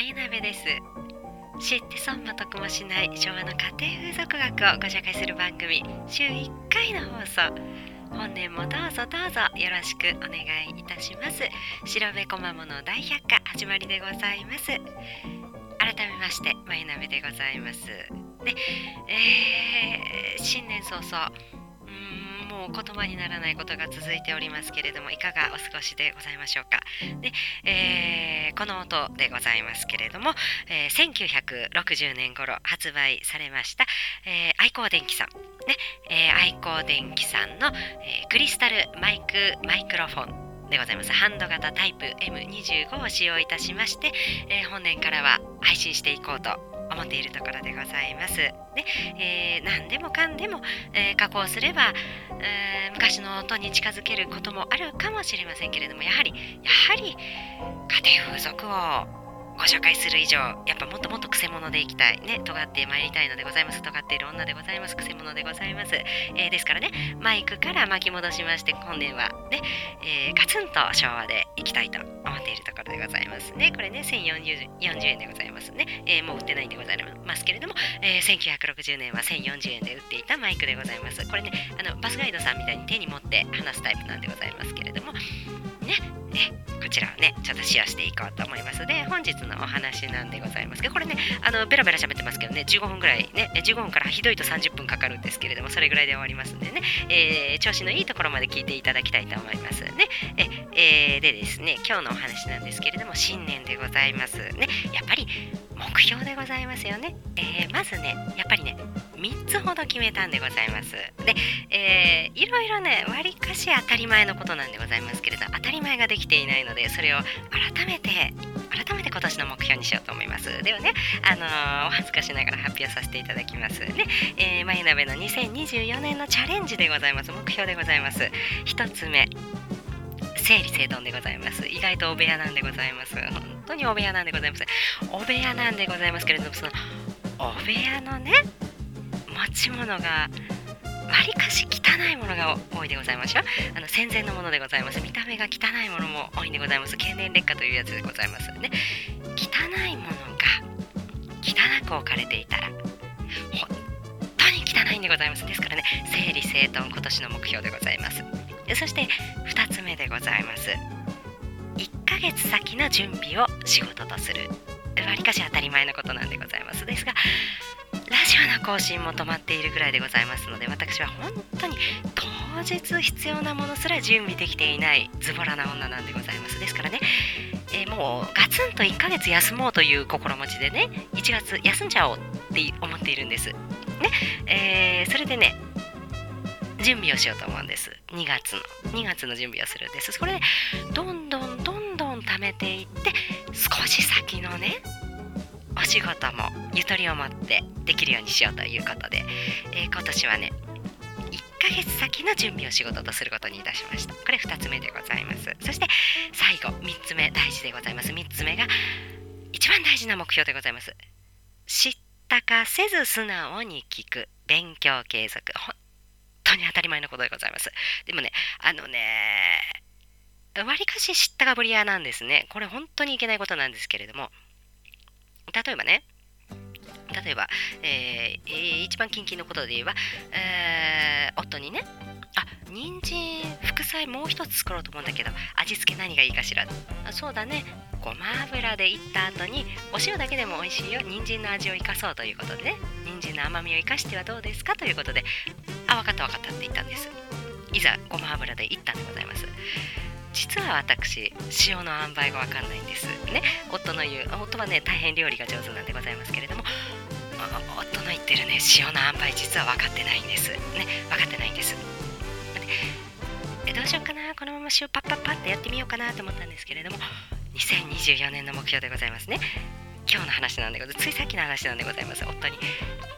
ゆ鍋です。知って損も得もしない昭和の家庭風俗学をご紹介する番組週1回の放送。本年もどうぞどうぞよろしくお願いいたします。白べこまもの大百科始まりでございます。改めましてまゆ鍋でございます。で、えー、新年早々もう言葉にならないことが続いておりますけれどもいかがお過ごしでございましょうか。で、えーこの音でございますけれども、えー1960年頃発売されました、えー愛光電機さん。ね、えー愛光電機さんの、えークリスタルマイクマイクロフォンでございます。ハンド型タイプ M25 を使用いたしまして、えー本年からは配信していこうと思っているところでございます。で、えー何でもかんでも、えー加工すれば、えー昔の音に近づけることもあるかもしれませんけれどもやはりやはり家庭風俗をご紹介する以上やっぱもっともっとくせ者でいきたい。ね尖ってまいりたいのでございます。尖っている女でございます。くせ者でございます、えーですからねマイクから巻き戻しまして本年はね、えーガツンと昭和でいきたいと思っているところでございますね。これね1040円でございますね、えーもう売ってないんでございます。けれども、えー1960年は1040円で売っていたマイクでございます。これねあのバスガイドさんみたいに手に持って話すタイプなんでございますけれども。ねえこちらをねちょっと使用していこうと思います。で本日のお話なんでございますけどこれねあのベラベラ喋ってますけどね15分ぐらいね15分からひどいと30分かかるんですけれどもそれぐらいで終わりますんでね、えー調子のいいところまで聞いていただきたいと思いますね。ええーでですね今日のお話なんですけれども新年でございますね。やっぱり目標でございますよね、えーまずねやっぱりね3つほど決めたんでございます。で、えーいろいろねわりかし当たり前のことなんでございますけれど当たり前ができていないのでそれを改めて今年の目標にしようと思います。ではねあのーお恥ずかしながら発表させていただきますね。えー、マイナベの2024年のチャレンジでございます。目標でございます。1つ目整理整頓でございます。意外とお部屋なんでございます。本当にお部屋なんでございます。お部屋なんでございますけれどもそのお部屋のね持ち物がわりかし汚いものが多いでございましょあの戦前のものでございます。見た目が汚いものも多いんでございます。経年劣化というやつでございますね。汚いものが汚く置かれていたら本当に汚いんでございます。ですからね整理整頓今年の目標でございます。そして2つ目でございます。1ヶ月先の準備を仕事とする。わりかし当たり前のことなんでございます。ですがラジオの更新も止まっているぐらいでございますので私は本当に当日必要なものすら準備できていないズボラな女なんでございます。ですからね、えーもうガツンと1ヶ月休もうという心持ちでね1月休んじゃおうって思っているんです。ね、えーそれでね準備をしようと思うんです。2月の2月の準備をするんです。これでどんどんどんどん貯めていって少し先のねお仕事もゆとりを持ってできるようにしようということで、えー今年はね1ヶ月先の準備を仕事とすることにいたしました。これ2つ目でございます。そして最後3つ目大事でございます。3つ目が一番大事な目標でございます。知ったかせず素直に聞く勉強継続。本当に当たり前のことでございます。でもねあのねわりかし知ったかぶり屋なんですね。これ本当にいけないことなんですけれども例えばね例えば、えー一番近々のことで言えば、えー夫にねあ人参副菜もう一つ作ろうと思うんだけど味付け何がいいかしらそうだね。ごま油でいった後にお塩だけでも美味しいよ。人参の味を生かそうということでね。人参の甘みを生かしてはどうですか？ということであ分かった分かったって言ったんです。いざごま油でいったんでございます。実は私塩の塩梅が分かんないんです。ね夫の言う夫はね大変料理が上手なんでございますけれども夫の言ってるね塩の塩梅実は分かってないんです。ね分かってないんです。えどうしようかなこのまま塩パッパッパってやってみようかなと思ったんですけれども2024年の目標でございますね。今日の話なんでございます。ついさっきの話なんでございます夫に。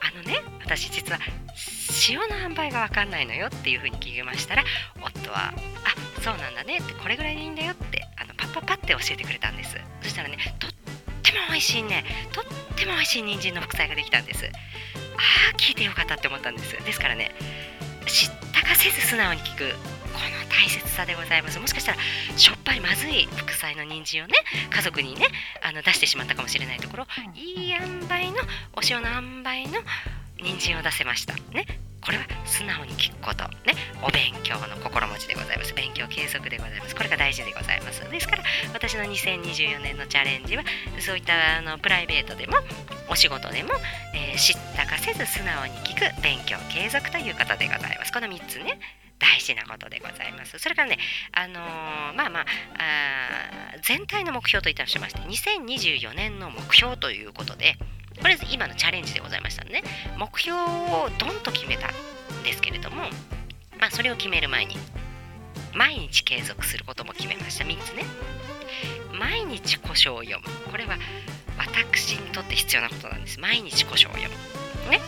あのね私実は塩の塩梅が分かんないのよっていうふうに聞きましたら夫はあそうなんだねってこれぐらいでいいんだよってあのパッパッパって教えてくれたんです。そしたらねとっても美味しいね。とっても美味しい人参の副菜ができたんです。ああ聞いてよかったって思ったんです。ですからね知ったかせず素直に聞くこの大切さでございます。もしかしたらしょっぱいまずい副菜の人参をね家族にねあの出してしまったかもしれないところいい塩梅のお塩の塩梅の人参を出せました。ねこれは素直に聞くこと。ね。お勉強の心持ちでございます。勉強継続でございます。これが大事でございます。ですから私の2024年のチャレンジはそういったあのプライベートでもお仕事でも、えー、知ったかせず素直に聞く勉強継続ということでございます。この3つね大事なことでございます。それからね、あのー、まあまああ、全体の目標といたしまして、2024年の目標ということで、これ今のチャレンジでございましたね。目標をドンと決めたんですけれども、まあ、それを決める前に毎日継続することも決めました。3つね。毎日古書を読む。これは私にとって必要なことなんです。毎日古書を読む。ね。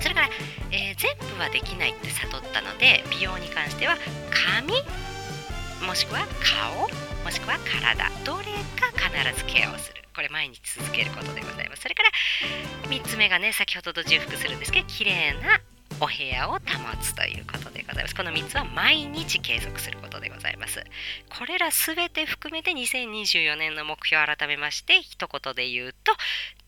それから、えー、全部はできないって悟ったので美容に関しては髪もしくは顔もしくは体どれか必ずケアをする。これ毎日続けることでございますそれから3つ目がね先ほどと重複するんですけど綺麗なお部屋を保つということでございます。この3つは毎日継続することでございます。これらすべて含めて2024年の目標を改めまして一言で言うと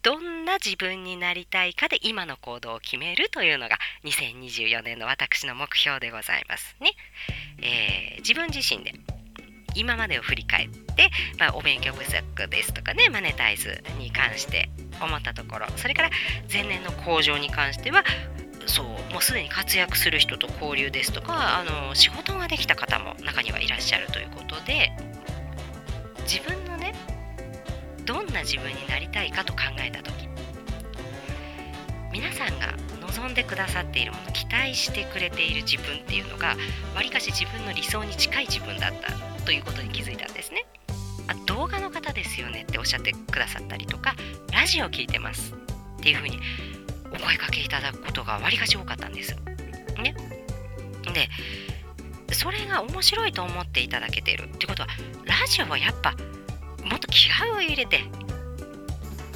どんな自分になりたいかで今の行動を決めるというのが2024年の私の目標でございますね。えー、自分自身で今までを振り返って、まあ、お勉強不足ですとかねマネタイズに関して思ったところそれから前年の向上に関してはそうもうすでに活躍する人と交流ですとかあの仕事ができた方も中にはいらっしゃるということで自分のねどんな自分になりたいかと考えた時皆さんが望んでくださっているもの期待してくれている自分っていうのがわりかし自分の理想に近い自分だった。ということに気づいたんですね。あ動画の方ですよねっておっしゃってくださったりとかラジオ聞いてます。っていうふうにお声かけいただくことがわりかし多かったんです。ね。でそれが面白いと思っていただけている。ってことはラジオはやっぱもっと気合を入れて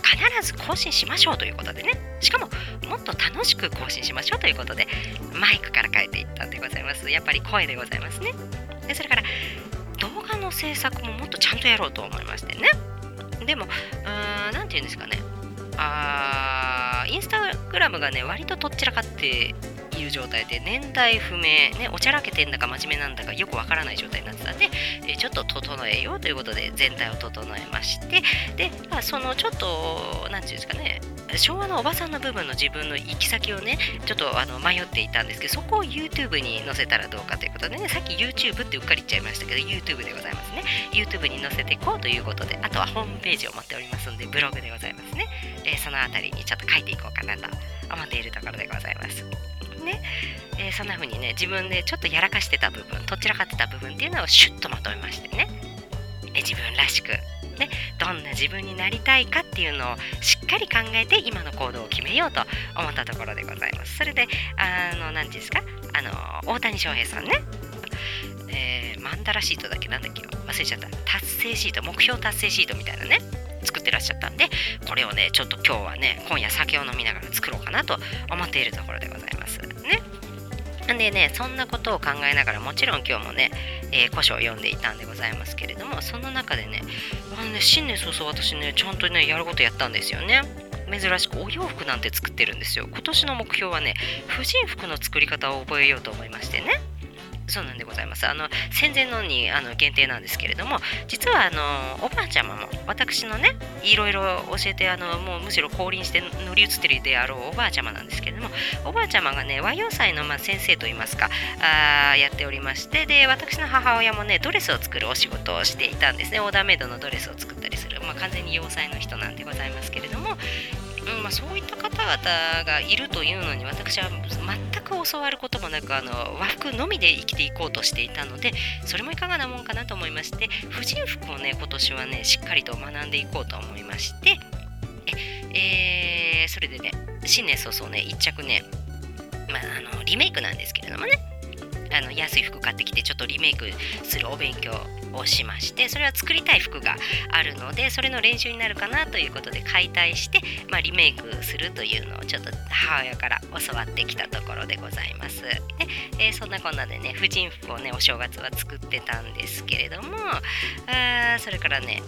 必ず更新しましょうということでね。しかももっと楽しく更新しましょうということでマイクから変えていったんでございます。やっぱり声でございますね。でそれからの制作ももっとちゃんとやろうと思いましてね。でも何て言うんですかね。あインスタグラムがね割ととっちらかっている状態で年代不明、ね、おちゃらけてんだか真面目なんだかよくわからない状態になってたんで、えちょっと整えようということで全体を整えましてで、まあ、そのちょっと何て言うんですかね昭和のおばさんの部分の自分の行き先をねちょっとあの迷っていたんですけどそこを YouTube に載せたらどうかということでねさっき YouTube ってうっかり言っちゃいましたけど YouTube でございますね。YouTube に載せていこうということであとはホームページを持っておりますんでブログでございますね、えー、そのあたりにちょっと書いていこうかなと思っているところでございます。ね、えー、そんな風にね自分でちょっとやらかしてた部分とっちらかってた部分っていうのをシュッとまとめましてね。で自分らしくね、どんな自分になりたいかっていうのをしっかり考えて今の行動を決めようと思ったところでございます。それで、あの、何ですか、あの、大谷翔平さんね、えー、マンダラシートだっけなんだっけ？忘れちゃった。達成シート、目標達成シートみたいなね、作ってらっしゃったんで、これをね、ちょっと今日はね、今夜酒を飲みながら作ろうかなと思っているところでございます。ん。でね、そんなことを考えながら、もちろん今日もね、えー、古書を読んでいたんでございますけれども、その中でね、あのね新年早々私ね、ちゃんとね、やることやったんですよね。珍しくお洋服なんて作ってるんですよ。今年の目標はね、婦人服の作り方を覚えようと思いましてね。そうなんでございます。あの戦前のにあの限定なんですけれども、実はあのおばあちゃまも私のね、いろいろ教えてあのもうむしろ降臨して乗り移ってるであろうおばあちゃまなんですけれども、おばあちゃまがね和洋祭のま先生といいますかあやっておりまして、で私の母親もねドレスを作るお仕事をしていたんですね。オーダーメイドのドレスを作ったりする、まあ、完全に洋裁の人なんでございますけれども、うんまあ、そういった方々がいるというのに私は全く教わることもなくあの和服のみで生きていこうとしていたのでそれもいかがなもんかなと思いまして婦人服をね今年はねしっかりと学んでいこうと思いましてえー、それでね新年早々ね1着ね、まあ、あのリメイクなんですけれどもね。あの安い服買ってきてちょっとリメイクするお勉強をしましてそれは作りたい服があるのでそれの練習になるかなということで解体して、まあ、リメイクするというのをちょっと母親から教わってきたところでございます。でえー、そんなこんなでね婦人服をねお正月は作ってたんですけれどもあそれからね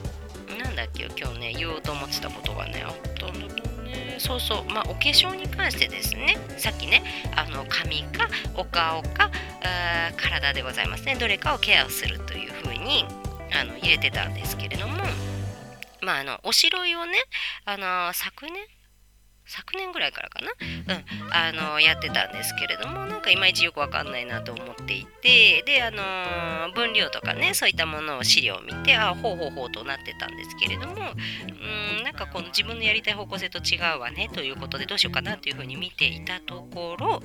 なんだっけ今日ね言おうと思ってたことがねあったんだけどそうそう。まあお化粧に関してですね。さっきねあの髪かお顔か体でございますね。どれかをケアするというふうにあの入れてたんですけれども。まああのおしろいをねあの昨年昨年ぐらいからかな、うん、あのやってたんですけれどもなんかいまいちよくわかんないなと思っていてであのー、分量とかねそういったものを資料を見てあほうほうほうとなってたんですけれどもうんなんかこの自分のやりたい方向性と違うわねということでどうしようかなというふうに見ていたところ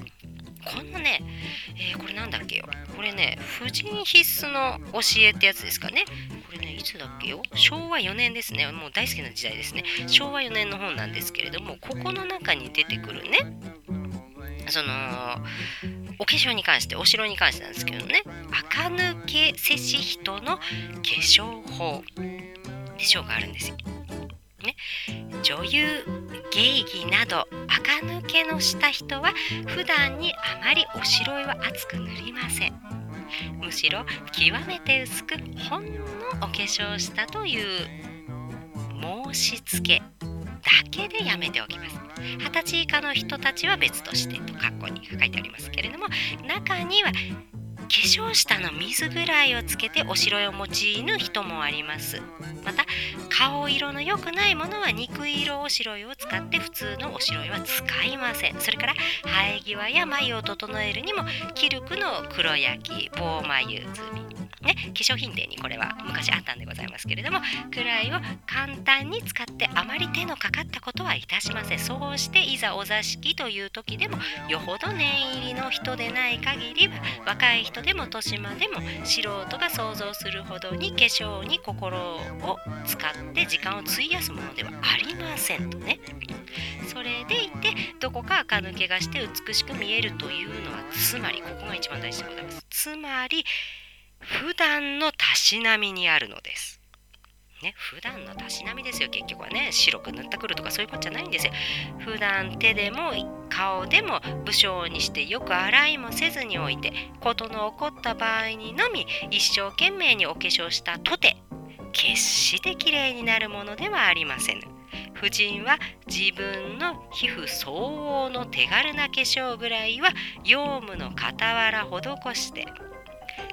このね、えー、これなんだっけよ？これね婦人必須の教えってやつですかね？これねいつだっけよ？昭和4年ですね。もう大好きな時代ですね。昭和4年の本なんですけれどもここの中に出てくるねそのお化粧に関してお城に関してなんですけどね。垢抜けせし人の化粧法で章があるんですよ。ね、女優芸妓など垢抜けのした人は普段にあまりおしろいは厚く塗りません。むしろ極めて薄くほんのお化粧したという申し付けだけでやめておきます。二十歳以下の人たちは別としてと括弧に書いてありますけれども中には粧下の水ぐらいをつけておしろいを用いぬ人もあります。また顔色の良くないものは肉色おしろいを使って普通のおしろいは使いません。それから生え際や眉を整えるにもキルクの黒焼き棒眉摘み。ね、化粧品店にこれは昔あったんでございますけれどもくらいを簡単に使ってあまり手のかかったことはいたしません。そうしていざお座敷という時でもよほど念入りの人でない限りは若い人でも年間でも素人が想像するほどに化粧に心を使って時間を費やすものではありませんとね。それでいてどこか垢抜けがして美しく見えるというのはつまりここが一番大事でございます。つまり普段のたしなみにあるのです。ね、普段のたしなみですよ。結局はね白く塗ってくるとかそういうことじゃないんですよ。普段手でも顔でも武将にしてよく洗いもせずにおいて事の起こった場合にのみ一生懸命にお化粧したとて決して綺麗になるものではありません。婦人は自分の皮膚相応の手軽な化粧ぐらいは用務の傍ら施して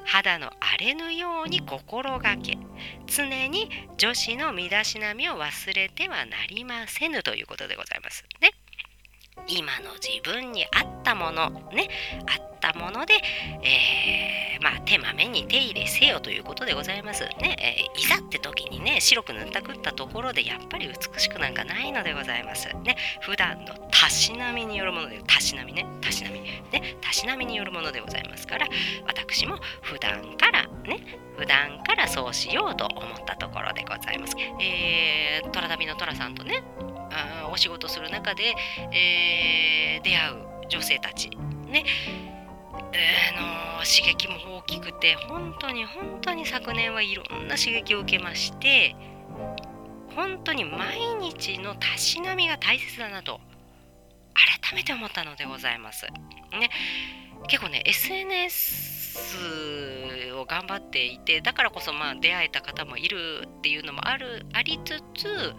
肌の荒れぬように心がけ常に女子の身だしなみを忘れてはなりませぬということでございますね。今の自分に合ったものね合ったもので、えー、まあ手まめに手入れせよということでございます。ね、えー、いざって時にね白く塗ったくったところでやっぱり美しくなんかないのでございます。ね普段のたしなみによるものでたしなみねたしなみ。ねたしなみによるものでございますから私も普段からね普段からそうしようと思ったところでございます。えー、トラダビのトラさんとねあお仕事する中で、えー、出会う女性たち。ね。えー、の刺激も大きくて本当に本当に昨年はいろんな刺激を受けまして本当に毎日のたしなみが大切だなと改めて思ったのでございます。ね、結構ね SNS を頑張っていてだからこそまあ出会えた方もいるっていうのもあるありつつ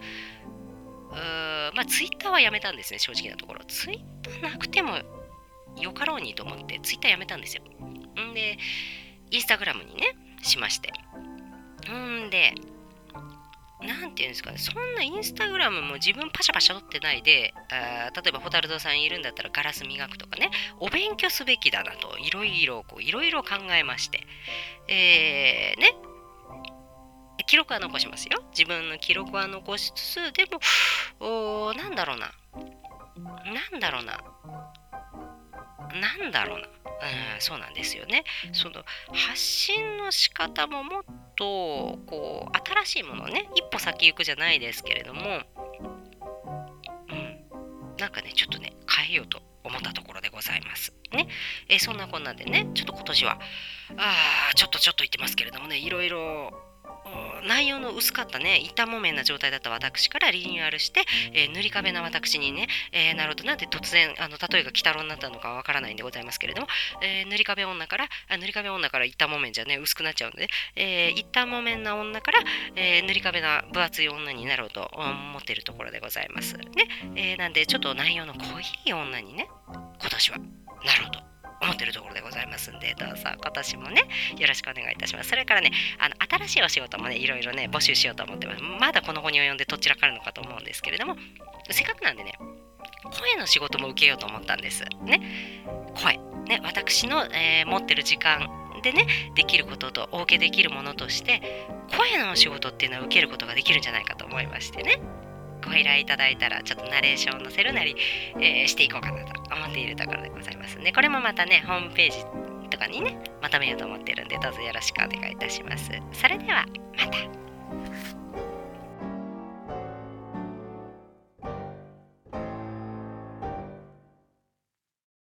ーまあツイッターはやめたんですね正直なところ。ツイッターなくてもよかろうにと思ってツイッターやめたんですよ。んでインスタグラムにねしまして。んで何て言うんですかねそんなインスタグラムも自分パシャパシャ撮ってないであ例えばホタルドさんいるんだったらガラス磨くとかねお勉強すべきだなといろいろこういろいろ考えまして。えー、ね記録は残しますよ。自分の記録は残しつつ、でも、おなんだろうな。なんだろうな。なんだろうな。うん、そうなんですよね。その発信の仕方ももっとこう新しいものね一歩先行くじゃないですけれども、うん、なんかねちょっとね変えようと思ったところでございますね、え、そんなこんなでねちょっと今年はあちょっとちょっと言ってますけれどもねいろいろ内容の薄かったね板もめんな状態だった私からリニューアルして、えー、塗り壁な私にね、えー、なるとなんで突然あの例えが鬼太郎になったのかわからないんでございますけれども、えー、塗り壁女からあ塗り壁女から板もめんじゃね薄くなっちゃうんで、えー、板もめんな女から、えー、塗り壁な分厚い女になろうと思ってるところでございます。ね、えー、なんでちょっと内容の濃い女にね今年はなろうと。思ってるところでございますんで、どうぞ今年もね、よろしくお願いいたします。それからね、あの新しいお仕事もね、いろいろね、募集しようと思ってます。まだこの後に及んでどちらかるのかと思うんですけれども、せっかくなんでね、声の仕事も受けようと思ったんです。ね、声。ね、私の、えー、持ってる時間でねできることとお受けできるものとして声の仕事っていうのは受けることができるんじゃないかと思いましてねご依頼いただいたらちょっとナレーションを載せるなり、えー、していこうかなと思っているところでございますね。これもまたねホームページとかにねまとめようと思ってるんでどうぞよろしくお願いいたします。それではまた。